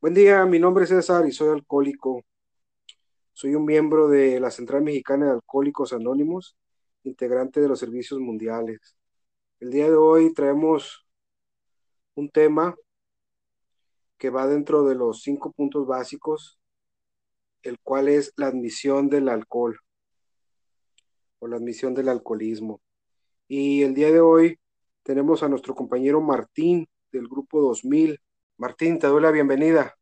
Buen día, mi nombre es César y soy alcohólico. Soy un miembro de la Central Mexicana de Alcohólicos Anónimos, integrante de los servicios mundiales. El día de hoy traemos un tema que va dentro de los cinco puntos básicos, el cual es la admisión del alcohol o la admisión del alcoholismo. Y el día de hoy tenemos a nuestro compañero Martín del grupo 2000. Martín, te doy la bienvenida.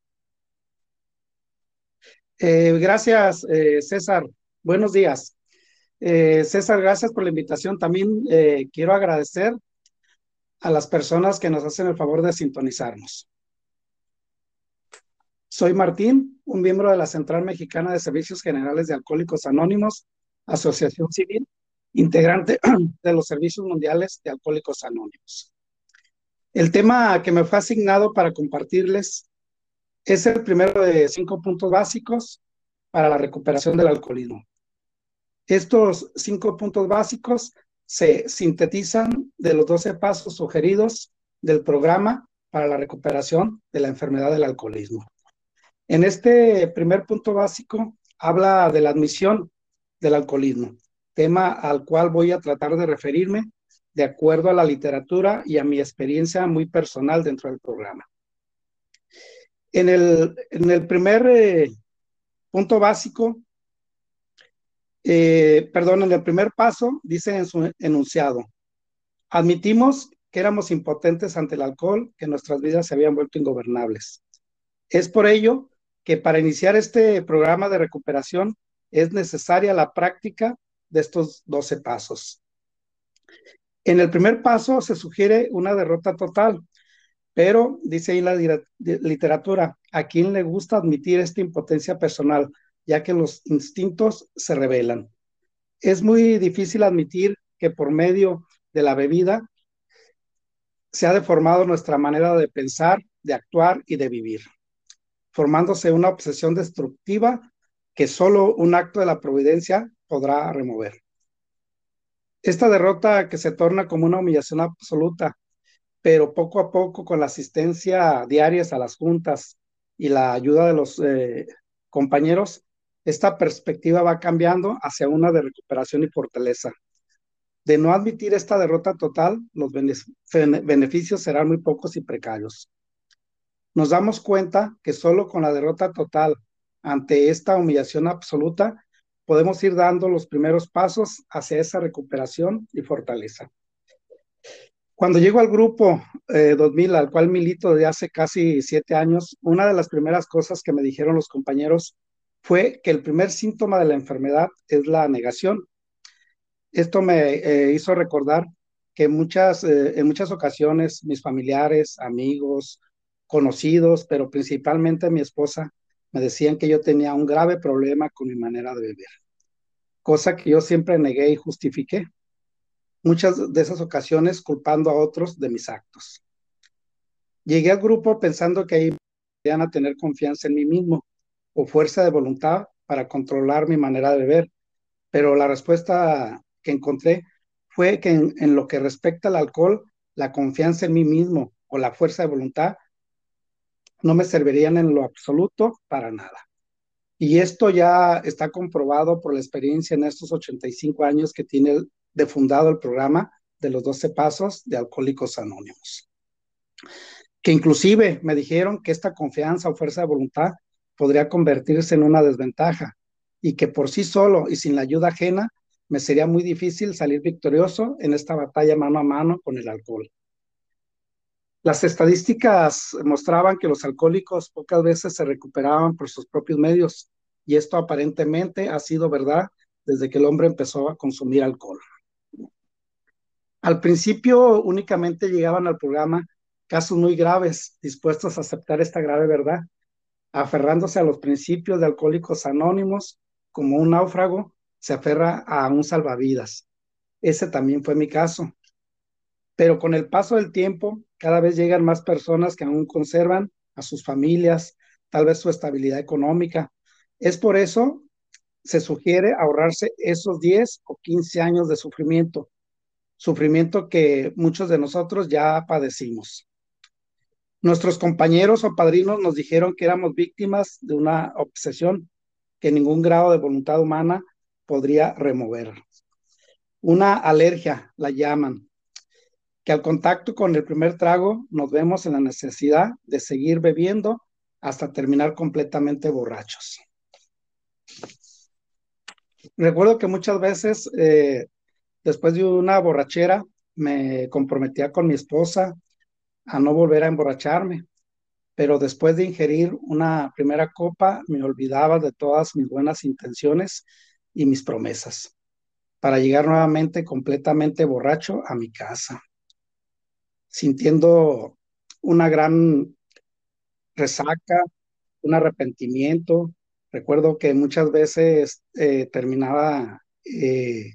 Eh, gracias, eh, César. Buenos días. Eh, César, gracias por la invitación. También quiero agradecer a las personas que nos hacen el favor de sintonizarnos. Soy Martín, un miembro de la Central Mexicana de Servicios Generales de Alcohólicos Anónimos, Asociación Civil, integrante de los Servicios Mundiales de Alcohólicos Anónimos. El tema que me fue asignado para compartirles es el primero de cinco puntos básicos para la recuperación del alcoholismo. Estos cinco puntos básicos se sintetizan de los 12 pasos sugeridos del programa para la recuperación de la enfermedad del alcoholismo. En este primer punto básico habla de la admisión del alcoholismo, tema al cual voy a tratar de referirme de acuerdo a la literatura y a mi experiencia muy personal dentro del programa. En el, en el primer eh, punto básico, eh, perdón, en el primer paso, dice en su enunciado, admitimos que éramos impotentes ante el alcohol, que nuestras vidas se habían vuelto ingobernables. Es por ello que para iniciar este programa de recuperación es necesaria la práctica de estos 12 pasos. En el primer paso se sugiere una derrota total, pero dice ahí la literatura, a quién le gusta admitir esta impotencia personal, ya que los instintos se revelan. Es muy difícil admitir que por medio de la bebida se ha deformado nuestra manera de pensar, de actuar y de vivir formándose una obsesión destructiva que solo un acto de la providencia podrá remover. Esta derrota que se torna como una humillación absoluta, pero poco a poco con la asistencia diaria a las juntas y la ayuda de los eh, compañeros, esta perspectiva va cambiando hacia una de recuperación y fortaleza. De no admitir esta derrota total, los beneficios serán muy pocos y precarios nos damos cuenta que solo con la derrota total ante esta humillación absoluta podemos ir dando los primeros pasos hacia esa recuperación y fortaleza. Cuando llego al grupo 2000, eh, al cual milito desde hace casi siete años, una de las primeras cosas que me dijeron los compañeros fue que el primer síntoma de la enfermedad es la negación. Esto me eh, hizo recordar que muchas, eh, en muchas ocasiones mis familiares, amigos, conocidos, pero principalmente mi esposa, me decían que yo tenía un grave problema con mi manera de beber, cosa que yo siempre negué y justifiqué. Muchas de esas ocasiones culpando a otros de mis actos. Llegué al grupo pensando que ahí iban a tener confianza en mí mismo o fuerza de voluntad para controlar mi manera de beber, pero la respuesta que encontré fue que en, en lo que respecta al alcohol, la confianza en mí mismo o la fuerza de voluntad no me servirían en lo absoluto para nada. Y esto ya está comprobado por la experiencia en estos 85 años que tiene de fundado el programa de los 12 pasos de Alcohólicos Anónimos. Que inclusive me dijeron que esta confianza o fuerza de voluntad podría convertirse en una desventaja y que por sí solo y sin la ayuda ajena me sería muy difícil salir victorioso en esta batalla mano a mano con el alcohol. Las estadísticas mostraban que los alcohólicos pocas veces se recuperaban por sus propios medios y esto aparentemente ha sido verdad desde que el hombre empezó a consumir alcohol. Al principio únicamente llegaban al programa casos muy graves, dispuestos a aceptar esta grave verdad, aferrándose a los principios de alcohólicos anónimos, como un náufrago se aferra a un salvavidas. Ese también fue mi caso. Pero con el paso del tiempo, cada vez llegan más personas que aún conservan a sus familias, tal vez su estabilidad económica. Es por eso se sugiere ahorrarse esos 10 o 15 años de sufrimiento, sufrimiento que muchos de nosotros ya padecimos. Nuestros compañeros o padrinos nos dijeron que éramos víctimas de una obsesión que ningún grado de voluntad humana podría remover. Una alergia, la llaman, que al contacto con el primer trago nos vemos en la necesidad de seguir bebiendo hasta terminar completamente borrachos. Recuerdo que muchas veces, eh, después de una borrachera, me comprometía con mi esposa a no volver a emborracharme, pero después de ingerir una primera copa, me olvidaba de todas mis buenas intenciones y mis promesas, para llegar nuevamente completamente borracho a mi casa, sintiendo una gran resaca, un arrepentimiento. Recuerdo que muchas veces eh, terminaba eh,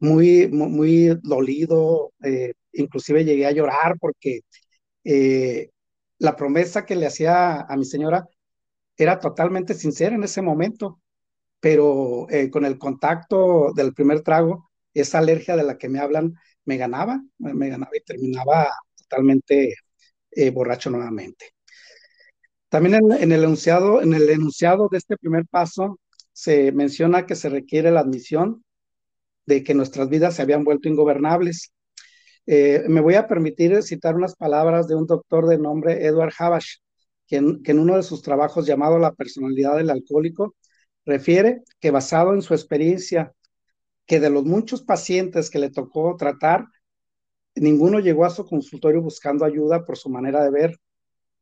muy, muy, dolido, eh, inclusive llegué a llorar porque la promesa que le hacía a mi señora era totalmente sincera en ese momento, pero con el contacto del primer trago, esa alergia de la que me hablan me ganaba, me ganaba y terminaba totalmente borracho nuevamente. También en, el enunciado, en el enunciado de este primer paso se menciona que se requiere la admisión de que nuestras vidas se habían vuelto ingobernables. Eh, me voy a permitir citar unas palabras de un doctor de nombre Edward Habash, quien, que en uno de sus trabajos llamado La personalidad del alcohólico, refiere que basado en su experiencia, que de los muchos pacientes que le tocó tratar, ninguno llegó a su consultorio buscando ayuda por su manera de ver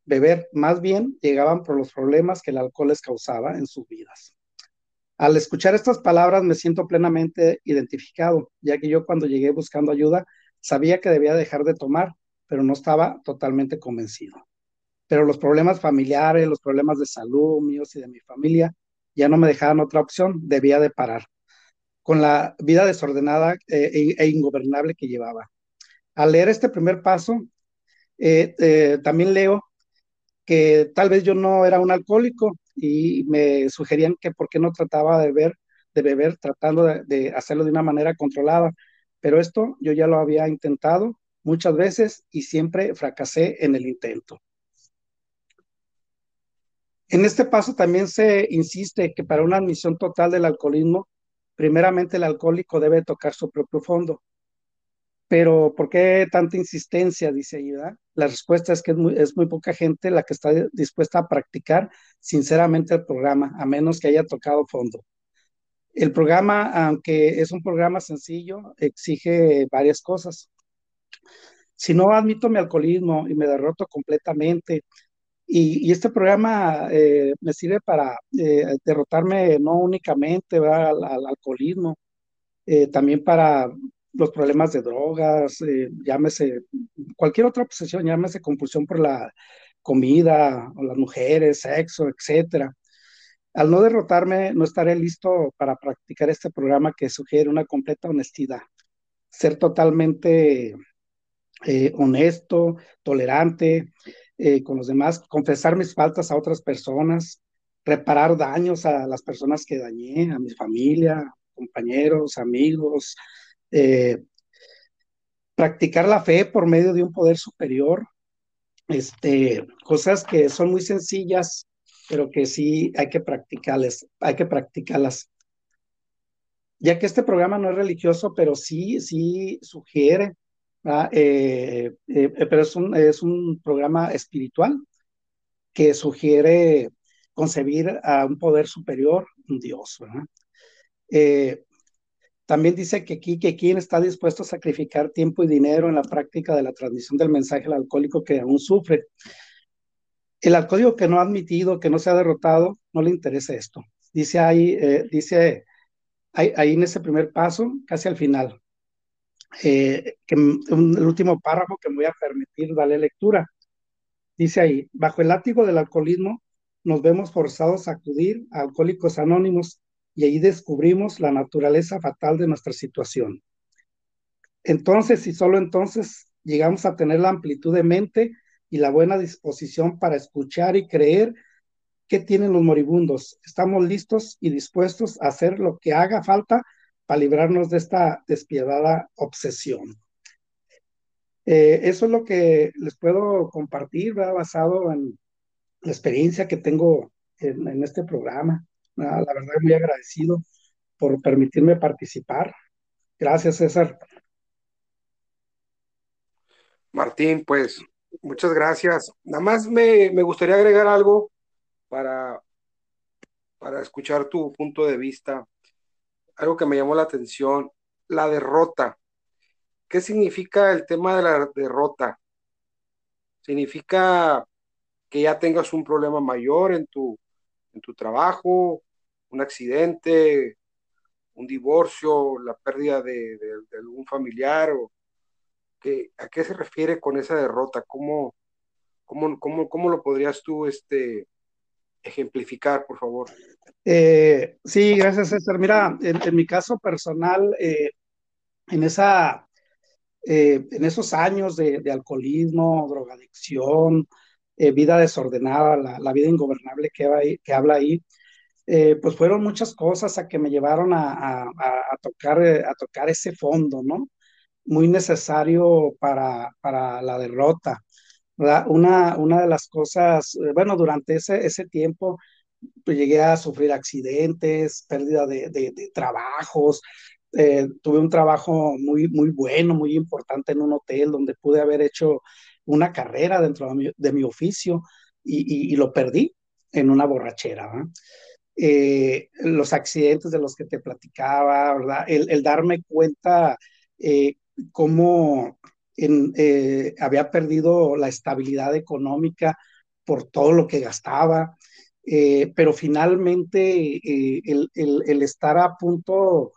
beber, más bien llegaban por los problemas que el alcohol les causaba en sus vidas. Al escuchar estas palabras me siento plenamente identificado, ya que yo cuando llegué buscando ayuda sabía que debía dejar de tomar, pero no estaba totalmente convencido. Pero los problemas familiares, los problemas de salud míos y de mi familia ya no me dejaban otra opción, debía de parar con la vida desordenada eh, e, e, ingobernable que llevaba. Al leer este primer paso, eh, eh, también leo que tal vez yo no era un alcohólico y me sugerían que por qué no trataba de beber, de beber tratando de, hacerlo de una manera controlada. Pero esto yo ya lo había intentado muchas veces y siempre fracasé en el intento. En este paso también se insiste que para una admisión total del alcoholismo, primeramente el alcohólico debe tocar su propio fondo. Pero ¿por qué tanta insistencia? Dice ¿verdad? La respuesta es que es muy poca gente la que está dispuesta a practicar sinceramente el programa, a menos que haya tocado fondo. El programa, aunque es un programa sencillo, exige varias cosas. Si no admito mi alcoholismo y me derroto completamente, y, y este programa eh, me sirve para eh, derrotarme no únicamente al, al, alcoholismo, eh, también para los problemas de drogas, eh, llámese cualquier otra obsesión, llámese compulsión por la comida o las mujeres, sexo, etcétera. Al no derrotarme, no estaré listo para practicar este programa que sugiere una completa honestidad, ser totalmente eh, honesto, tolerante eh, con los demás, confesar mis faltas a otras personas, reparar daños a las personas que dañé, a mi familia, compañeros, amigos, eh, practicar la fe por medio de un poder superior, este, cosas que son muy sencillas, pero que sí hay que practicarles, hay que practicarlas. Ya que este programa no es religioso, pero sí, sí sugiere, eh, eh, pero es un, es un programa espiritual que sugiere concebir a un poder superior, un Dios. También dice que aquí, quien está dispuesto a sacrificar tiempo y dinero en la práctica de la transmisión del mensaje al alcohólico que aún sufre. El alcohólico que no ha admitido, que no se ha derrotado, no le interesa esto. Dice ahí, eh, dice ahí, ahí, en ese primer paso, casi al final, eh, que, un, el último párrafo que me voy a permitir darle lectura. Dice ahí, bajo el látigo del alcoholismo, nos vemos forzados a acudir a alcohólicos anónimos y ahí descubrimos la naturaleza fatal de nuestra situación. Entonces y solo entonces llegamos a tener la amplitud de mente y la buena disposición para escuchar y creer que tienen los moribundos. Estamos listos y dispuestos a hacer lo que haga falta para librarnos de esta despiadada obsesión. Eh, eso es lo que les puedo compartir, ¿verdad? basado en la experiencia que tengo en, este programa. La verdad, muy agradecido por permitirme participar. Gracias, César. Martín, pues muchas gracias. Nada más me, me gustaría agregar algo para, para escuchar tu punto de vista. Algo que me llamó la atención, la derrota. ¿Qué significa el tema de la derrota? ¿Significa que ya tengas un problema mayor en tu, en tu trabajo, un accidente, un divorcio, la pérdida de, algún familiar? ¿A qué se refiere con esa derrota? ¿Cómo, cómo, cómo, cómo lo podrías tú este, ejemplificar, por favor? Eh, sí, gracias, César. Mira, en, mi caso personal, eh, en esa eh, en esos años de, de alcoholismo, drogadicción, vida desordenada, la, vida ingobernable que, habla ahí, pues fueron muchas cosas a que me llevaron a, a, a, tocar, a tocar ese fondo, ¿no? Muy necesario para, para la derrota. Una, una de las cosas, bueno, durante ese, ese tiempo pues llegué a sufrir accidentes, pérdida de, de, trabajos, eh, tuve un trabajo muy, muy bueno, muy importante en un hotel donde pude haber hecho una carrera dentro de mi, oficio y, y, lo perdí en una borrachera. Eh, los accidentes de los que te platicaba. El, darme cuenta eh, cómo eh, había perdido la estabilidad económica por todo lo que gastaba, eh, pero finalmente el, el, estar a punto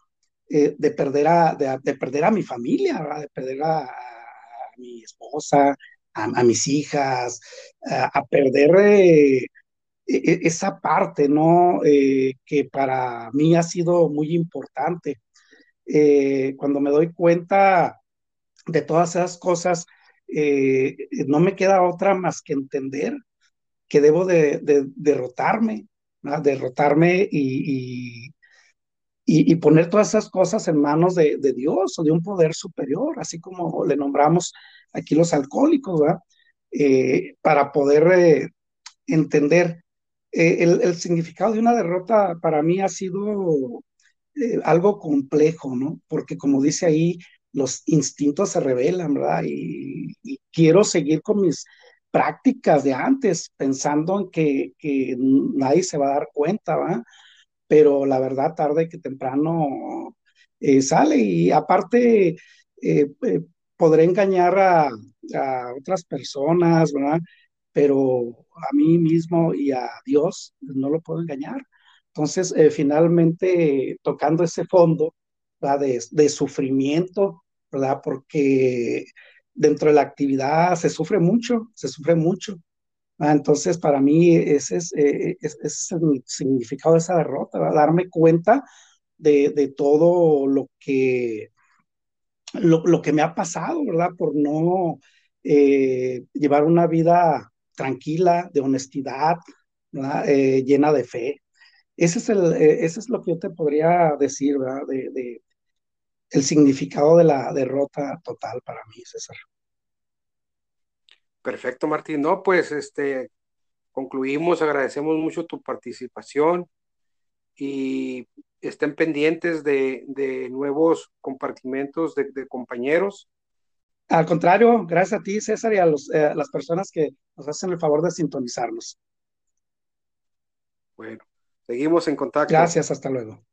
eh, de, perder a, de, de, perder a mi familia, de perder a, a mi esposa, a, a, mis hijas, a, perder eh, esa parte, ¿no? Eh, que para mí ha sido muy importante. Eh, cuando me doy cuenta de todas esas cosas, eh, no me queda otra más que entender que debo de, de derrotarme, derrotarme y, y poner todas esas cosas en manos de, Dios o de un poder superior, así como le nombramos aquí los alcohólicos. Eh, para poder eh, entender el, el, significado de una derrota para mí ha sido algo complejo, ¿no? Porque como dice ahí, los instintos se revelan, ¿verdad? Y, quiero seguir con mis prácticas de antes, pensando en que, que nadie se va a dar cuenta, ¿verdad? pero la verdad tarde que temprano eh, sale y aparte eh, eh, podré engañar a, otras personas, ¿verdad? Pero a mí mismo y a Dios no lo puedo engañar. Entonces, finalmente, tocando ese fondo de sufrimiento, ¿verdad? Porque dentro de la actividad se sufre mucho, se sufre mucho, Ah, entonces, para mí, ese es, eh, ese es, el significado de esa derrota, ¿verdad? darme cuenta de, de todo lo que, lo, lo, que me ha pasado, ¿verdad? Por no eh, llevar una vida tranquila, de honestidad, eh, llena de fe. Ese es, el, eh, ese es lo que yo te podría decir, ¿verdad? De, de, el significado de la derrota total para mí, César. Perfecto, Martín. No, pues este concluimos, agradecemos mucho tu participación y estén pendientes de, de nuevos compartimentos de, de, compañeros. Al contrario, gracias a ti, César, y a, los, eh, a las personas que nos hacen el favor de sintonizarnos. Bueno, seguimos en contacto. Gracias, hasta luego.